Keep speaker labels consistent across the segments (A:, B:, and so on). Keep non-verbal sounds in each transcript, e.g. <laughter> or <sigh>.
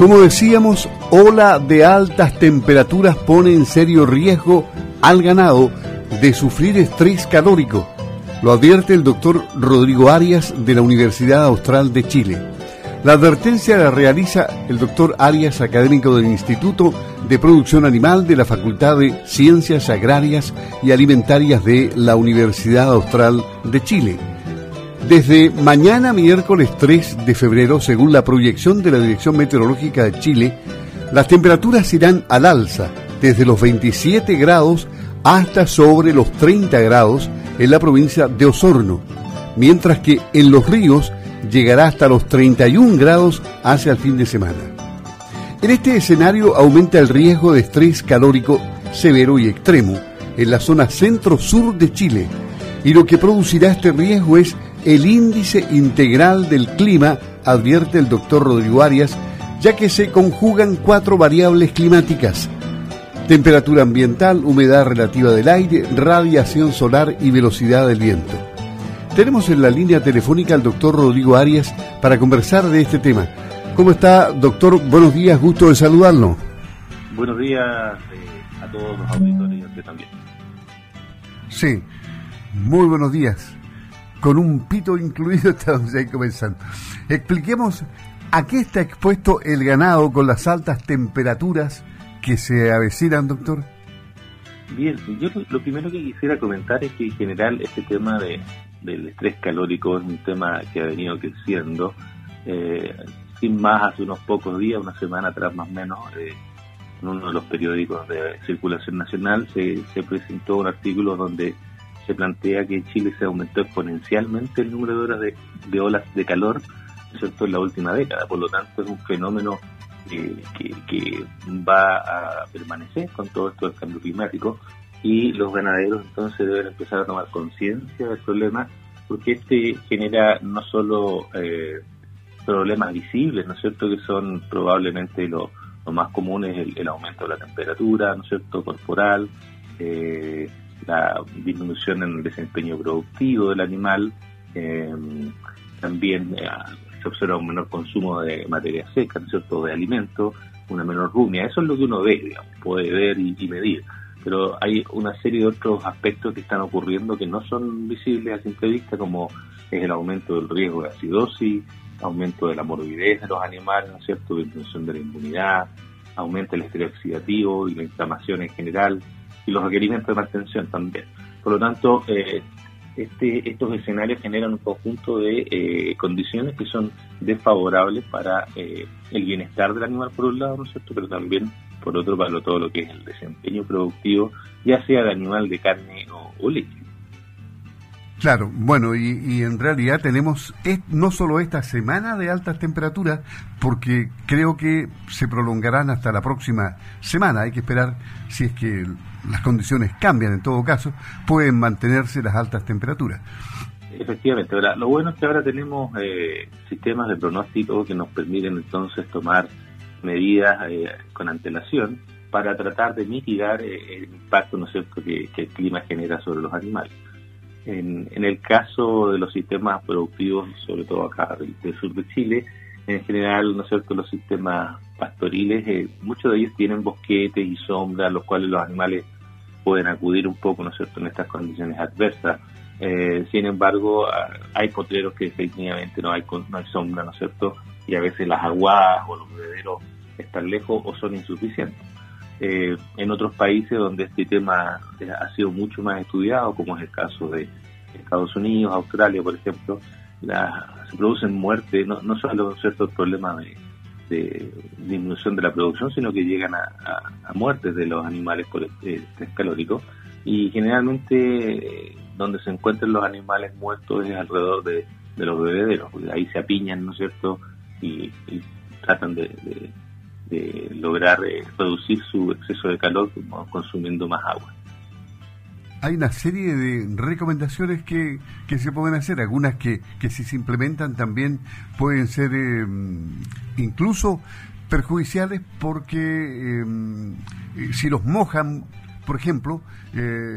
A: Como decíamos, ola de altas temperaturas pone en serio riesgo al ganado de sufrir estrés calórico. Lo advierte el doctor Rodrigo Arias de la Universidad Austral de Chile. La advertencia la realiza el doctor Arias, académico del Instituto de Producción Animal de la Facultad de Ciencias Agrarias y Alimentarias de la Universidad Austral de Chile. Desde mañana miércoles 3 de febrero, según la proyección de la Dirección Meteorológica de Chile, las temperaturas irán al alza desde los 27 grados hasta sobre los 30 grados en la provincia de Osorno, mientras que en los ríos llegará hasta los 31 grados hacia el fin de semana. En este escenario aumenta el riesgo de estrés calórico severo y extremo en la zona centro-sur de Chile, y lo que producirá este riesgo es el índice integral del clima, advierte el doctor Rodrigo Arias, ya que se conjugan cuatro variables climáticas. Temperatura ambiental, humedad relativa del aire, radiación solar y velocidad del viento. Tenemos en la línea telefónica al doctor Rodrigo Arias para conversar de este tema. ¿Cómo está, doctor? Buenos días, gusto de saludarlo.
B: Buenos días eh, a todos los auditores y a usted también.
A: Sí, muy buenos días con un pito incluido <laughs> estamos ahí comenzando. Expliquemos a qué está expuesto el ganado con las altas temperaturas que se avecinan, doctor.
B: Bien, yo lo primero que quisiera comentar es que en general este tema de, del estrés calórico es un tema que ha venido creciendo. Eh, sin más, hace unos pocos días, una semana atrás más o menos, eh, en uno de los periódicos de circulación nacional se, se presentó un artículo donde se plantea que en Chile se aumentó exponencialmente el número de horas de, olas de calor ¿cierto? en la última década. Por lo tanto, es un fenómeno eh, que, va a permanecer con todo esto del cambio climático y los ganaderos entonces deben empezar a tomar conciencia del problema porque este genera no solo eh, problemas visibles, ¿no es cierto?, que son probablemente lo, más comunes, el, el, aumento de la temperatura, ¿no es cierto?, corporal, eh, la disminución en el desempeño productivo del animal, eh, también eh, se observa un menor consumo de materia seca, ¿no es cierto?, de alimentos, una menor rumia. Eso es lo que uno ve, digamos, puede ver y, medir. Pero hay una serie de otros aspectos que están ocurriendo que no son visibles a simple vista, como es el aumento del riesgo de acidosis, aumento de la morbidez de los animales, ¿no es cierto?, disminución de la inmunidad, aumenta el estrés oxidativo y la inflamación en general, y los requerimientos de mantención también. Por lo tanto, eh, este, estos escenarios generan un conjunto de eh, condiciones que son desfavorables para eh, el bienestar del animal por un lado, ¿no es cierto? Pero también por otro para todo lo que es el desempeño productivo, ya sea de animal de carne o, o leche.
A: Claro, bueno, y, en realidad tenemos no solo esta semana de altas temperaturas, porque creo que se prolongarán hasta la próxima semana. Hay que esperar si es que las condiciones cambian en todo caso, pueden mantenerse las altas temperaturas.
B: Efectivamente, lo bueno es que ahora tenemos eh, sistemas de pronóstico que nos permiten entonces tomar medidas eh, con antelación para tratar de mitigar eh, el impacto ¿no cierto? Que, el clima genera sobre los animales. En, el caso de los sistemas productivos, sobre todo acá del, sur de Chile, en general, ¿no es cierto?, los sistemas pastoriles, eh, muchos de ellos tienen bosquetes y sombras, los cuales los animales pueden acudir un poco, ¿no es cierto?, en estas condiciones adversas. Eh, sin embargo, ah, hay potreros que definitivamente no hay, no hay sombra, ¿no es cierto?, y a veces las aguadas o los bebederos están lejos o son insuficientes. Eh, en otros países donde este tema ha sido mucho más estudiado, como es el caso de Estados Unidos, Australia, por ejemplo, se producen muertes, no, no solo ciertos problemas de, de, disminución de la producción, sino que llegan a, muertes de los animales por estrés calórico. Y generalmente donde se encuentran los animales muertos es alrededor de, los bebederos, ahí se apiñan, ¿no es cierto? Y, tratan de de lograr eh, reducir su exceso de calor consumiendo más agua.
A: Hay una serie de recomendaciones que, que se pueden hacer, algunas que, que si se implementan también pueden ser eh, incluso perjudiciales porque eh, si los mojan, por ejemplo,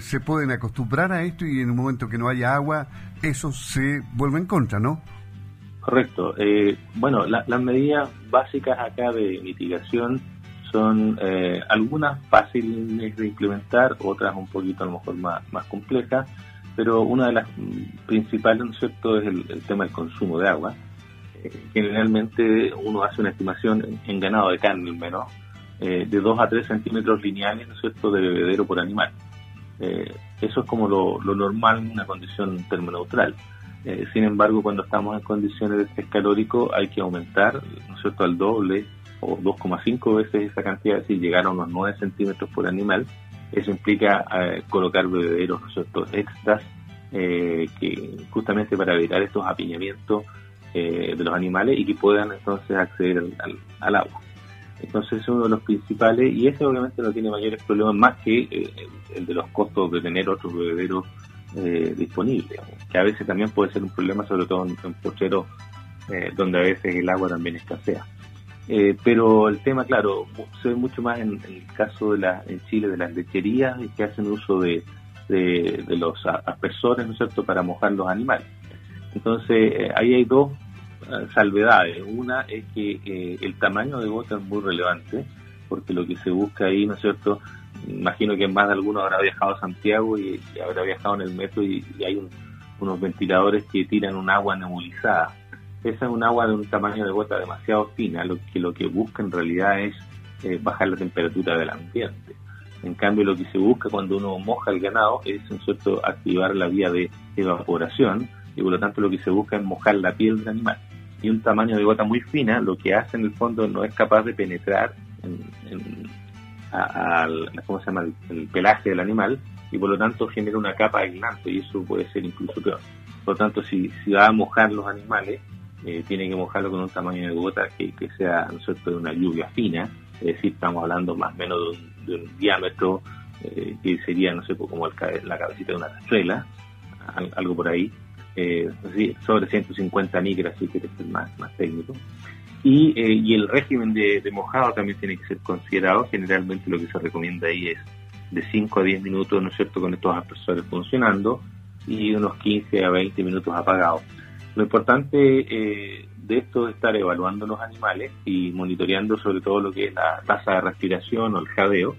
A: se pueden acostumbrar a esto y en un momento que no haya agua, eso se vuelve en contra, ¿no?
B: Correcto. Eh, bueno, las medidas básicas acá de mitigación son eh, algunas fáciles de implementar, otras un poquito a lo mejor más, más complejas, pero una de las principales, ¿no es cierto?, es el, tema del consumo de agua. Eh, generalmente uno hace una estimación en, ganado de carne al menos, de 2 a 3 centímetros lineales, ¿no de bebedero por animal. eso es como lo, lo normal en una condición termoneutral. Eh, sin embargo, cuando estamos en condiciones de estrés calórico hay que aumentar, ¿no cierto?, al doble o 2,5 veces esa cantidad, si llegar a unos 9 centímetros por animal. Eso implica eh, colocar bebederos, ¿no extras, eh, que justamente para evitar estos apiñamientos de los animales y que puedan entonces acceder al, agua. Entonces es uno de los principales y ese obviamente no tiene mayores problemas más que el de los costos de tener otros bebederos eh, disponible, que a veces también puede ser un problema, sobre todo en, en eh, donde a veces el agua también escasea. Eh, pero el tema, claro, se ve mucho más en, el caso de la, en Chile de las lecherías que hacen uso de, de, los aspersores, ¿no es cierto?, para mojar los animales. Entonces, eh, ahí hay dos salvedades. Una es que el tamaño de gota es muy relevante, porque lo que se busca ahí, ¿no es cierto?, imagino que más de alguno habrá viajado a Santiago y, habrá viajado en el metro y, hay unos ventiladores que tiran un agua nebulizada. Esa es un agua de un tamaño de gota demasiado fina, lo que lo que busca en realidad es eh, bajar la temperatura del ambiente. En cambio, lo que se busca cuando uno moja el ganado es, en cierto, activar la vía de evaporación y por lo tanto lo que se busca es mojar la piel del animal. Y un tamaño de gota muy fina lo que hace en el fondo no es capaz de penetrar en ¿cómo se llama? El, pelaje del animal y por lo tanto genera una capa aislante y eso puede ser incluso peor. Por lo tanto, si, si va a mojar los animales, eh, tiene que mojarlo con un tamaño de gota que, sea ¿no cierto? de una lluvia fina, es decir, estamos hablando más o menos de un, diámetro eh, que sería, no sé, como la cabecita de una cazuela, algo por ahí, eh, sobre 150 micras, si quieres ser más, más técnico. Y, eh, el régimen de, mojado también tiene que ser considerado. Generalmente lo que se recomienda ahí es de 5 a 10 minutos, ¿no es cierto?, con estos aspersores funcionando y unos 15 a 20 minutos apagados. Lo importante eh, de esto es estar evaluando los animales y monitoreando sobre todo lo que es la tasa de respiración o el jadeo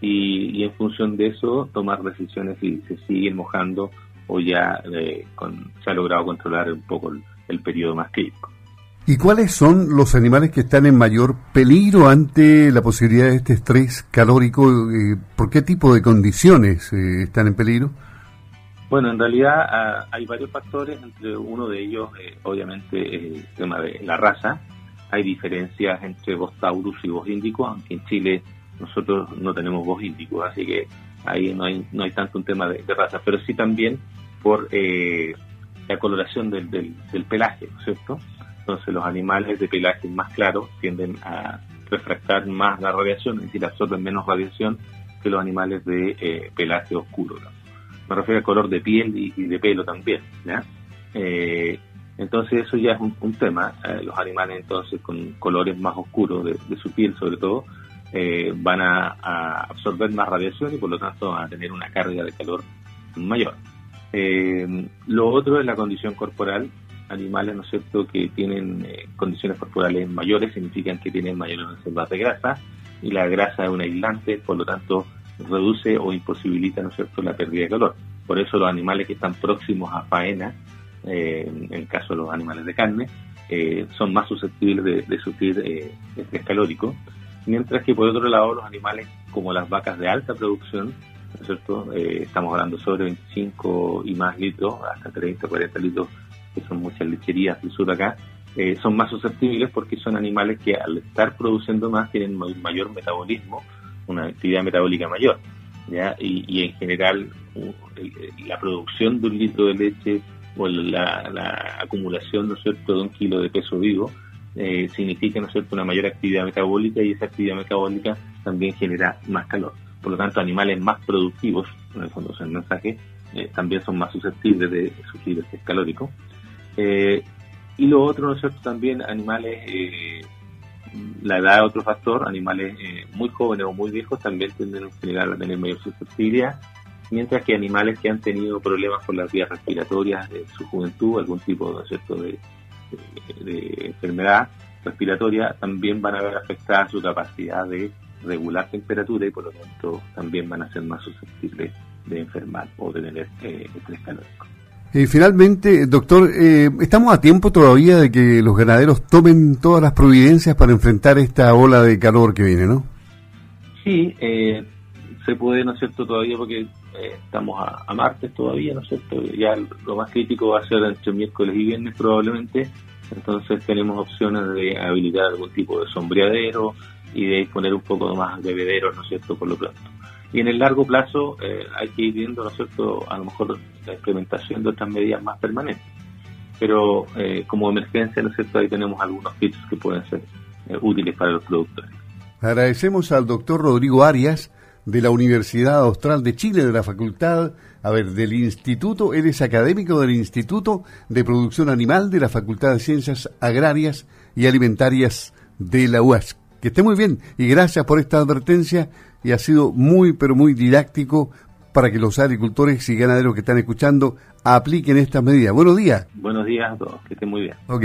B: y, en función de eso tomar decisiones si se siguen mojando o ya eh, se ha logrado controlar un poco el, el periodo más crítico.
A: ¿Y cuáles son los animales que están en mayor peligro ante la posibilidad de este estrés calórico? Eh, ¿Por qué tipo de condiciones eh, están en peligro?
B: Bueno, en realidad ah, hay varios factores, entre uno de ellos, eh, obviamente, el tema de la raza. Hay diferencias entre voz taurus y voz índico, aunque en Chile nosotros no tenemos voz índico, así que ahí no hay, no hay tanto un tema de, raza, pero sí también por la coloración del, del, pelaje, ¿no es cierto? Entonces los animales de pelaje más claro tienden a refractar más la radiación, es decir, absorben menos radiación que los animales de eh, pelaje oscuro. Me refiero al color de piel y, de pelo también. Eh, entonces eso ya es un, tema. Eh, los animales entonces con colores más oscuros de, su piel sobre todo van a, absorber más radiación y por lo tanto van a tener una carga de calor mayor. lo otro es la condición corporal animales, ¿no es cierto?, que tienen eh, condiciones corporales mayores, significan que tienen mayores reservas de grasa, y la grasa es un aislante, por lo tanto, reduce o imposibilita, ¿no es cierto?, la pérdida de calor. Por eso los animales que están próximos a faena, eh, en el caso de los animales de carne, eh, son más susceptibles de, sufrir estrés calórico, mientras que por otro lado los animales como las vacas de alta producción, ¿no es cierto? estamos hablando sobre 25 y más litros, hasta 30, 40 litros que son muchas lecherías del sur acá, eh, son más susceptibles porque son animales que al estar produciendo más tienen mayor metabolismo, una actividad metabólica mayor. ¿ya? Y, en general la producción de un litro de leche o la, acumulación ¿no es cierto? de un kilo de peso vivo eh, significa ¿no es una mayor actividad metabólica y esa actividad metabólica también genera más calor. Por lo tanto, animales más productivos, en el fondo es el mensaje, eh, también son más susceptibles de sufrir estrés calórico. Eh, y lo otro, ¿no es cierto?, también animales, la edad es otro factor, animales eh, muy jóvenes o muy viejos también tienden en general a tener mayor susceptibilidad, mientras que animales que han tenido problemas con las vías respiratorias en su juventud, algún tipo, ¿no de, de enfermedad respiratoria también van a ver afectada su capacidad de regular temperatura y por lo tanto también van a ser más susceptibles de enfermar o de tener eh, estrés calórico.
A: Y finalmente, doctor, eh, estamos a tiempo todavía de que los ganaderos tomen todas las providencias para enfrentar esta ola de calor que viene, ¿no?
B: Sí, eh, se puede, ¿no es cierto?, todavía porque eh, estamos a, martes todavía, ¿no es cierto? Ya lo más crítico va a ser entre miércoles y viernes probablemente, entonces tenemos opciones de habilitar algún tipo de sombreadero y de disponer un poco más de bebederos, ¿no es cierto?, por lo pronto. Y en el largo plazo eh, hay que ir viendo, ¿no es cierto?, a lo mejor la implementación de otras medidas más permanentes. Pero eh, como emergencia, ¿no es cierto?, ahí tenemos algunos kits que pueden ser eh, útiles para los productores.
A: Agradecemos al doctor Rodrigo Arias de la Universidad Austral de Chile, de la Facultad, a ver, del Instituto, él es académico del Instituto de Producción Animal de la Facultad de Ciencias Agrarias y Alimentarias de la UASC. Que esté muy bien y gracias por esta advertencia y ha sido muy, pero muy didáctico para que los agricultores y ganaderos que están escuchando apliquen estas medidas. Buenos días.
B: Buenos días a todos, que estén muy bien.
A: Ok.